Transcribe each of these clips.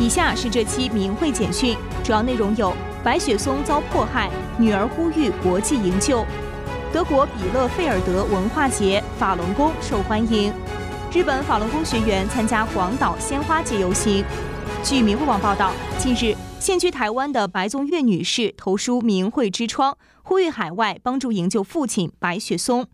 以下是这期明慧简讯，主要内容有：白雪松遭迫害，女儿呼吁国际营救；德国比勒费尔德文化节，法轮功受欢迎；日本法轮功学员参加广岛鲜花节游行。据明慧网报道，近日现居台湾的白宗岳女士投书明慧之窗，呼吁海外帮助营救父亲白雪松。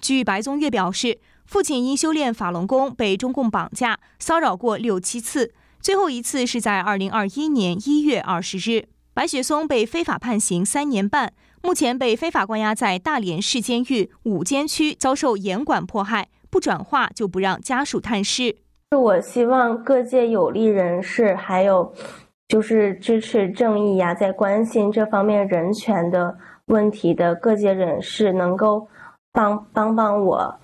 据白宗岳表示，父亲因修炼法轮功被中共绑架骚扰过六七次。最后一次是在二零二一年一月二十日，白雪松被非法判刑三年半，目前被非法关押在大连市监狱五监区，遭受严管迫害，不转化就不让家属探视。是我希望各界有利人士，还有就是支持正义呀，在关心这方面人权的问题的各界人士，能够帮帮帮我，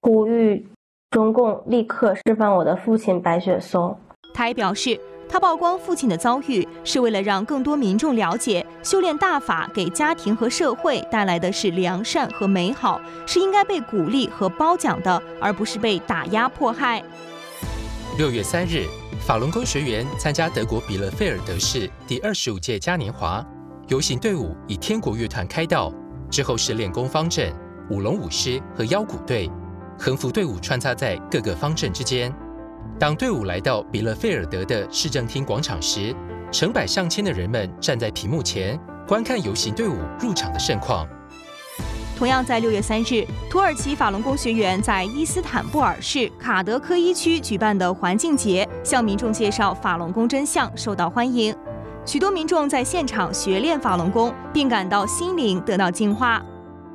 呼吁中共立刻释放我的父亲白雪松。他还表示，他曝光父亲的遭遇，是为了让更多民众了解，修炼大法给家庭和社会带来的是良善和美好，是应该被鼓励和褒奖的，而不是被打压迫害。六月三日，法轮功学员参加德国比勒费尔德市第二十五届嘉年华游行队伍，以天国乐团开道，之后是练功方阵、舞龙舞狮和腰鼓队，横幅队伍穿插在各个方阵之间。当队伍来到比勒费尔德的市政厅广场时，成百上千的人们站在屏幕前观看游行队伍入场的盛况。同样在六月三日，土耳其法轮功学员在伊斯坦布尔市卡德科伊区举办的环境节，向民众介绍法轮功真相，受到欢迎。许多民众在现场学练法轮功，并感到心灵得到净化。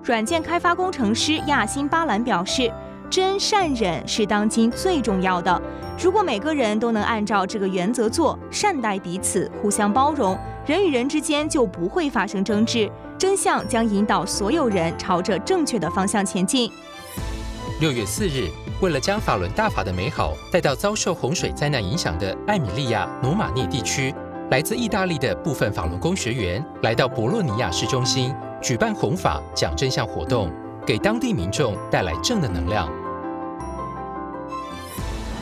软件开发工程师亚辛巴兰表示。真善忍是当今最重要的。如果每个人都能按照这个原则做，善待彼此，互相包容，人与人之间就不会发生争执，真相将引导所有人朝着正确的方向前进。六月四日，为了将法轮大法的美好带到遭受洪水灾难影响的艾米利亚罗马涅地区，来自意大利的部分法轮功学员来到博洛尼亚市中心举办弘法讲真相活动。给当地民众带来正的能量。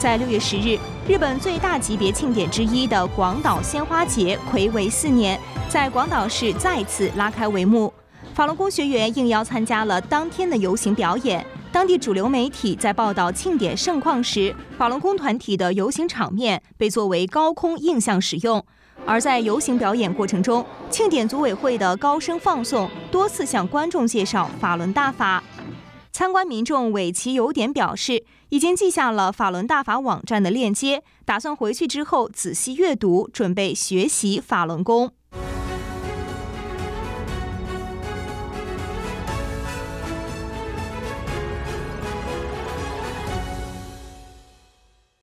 在六月十日，日本最大级别庆典之一的广岛鲜花节，魁违四年，在广岛市再次拉开帷幕。法轮功学员应邀参加了当天的游行表演。当地主流媒体在报道庆典盛况时，法轮功团体的游行场面被作为高空印象使用。而在游行表演过程中，庆典组委会的高声放送多次向观众介绍法轮大法。参观民众尾崎有点表示，已经记下了法轮大法网站的链接，打算回去之后仔细阅读，准备学习法轮功。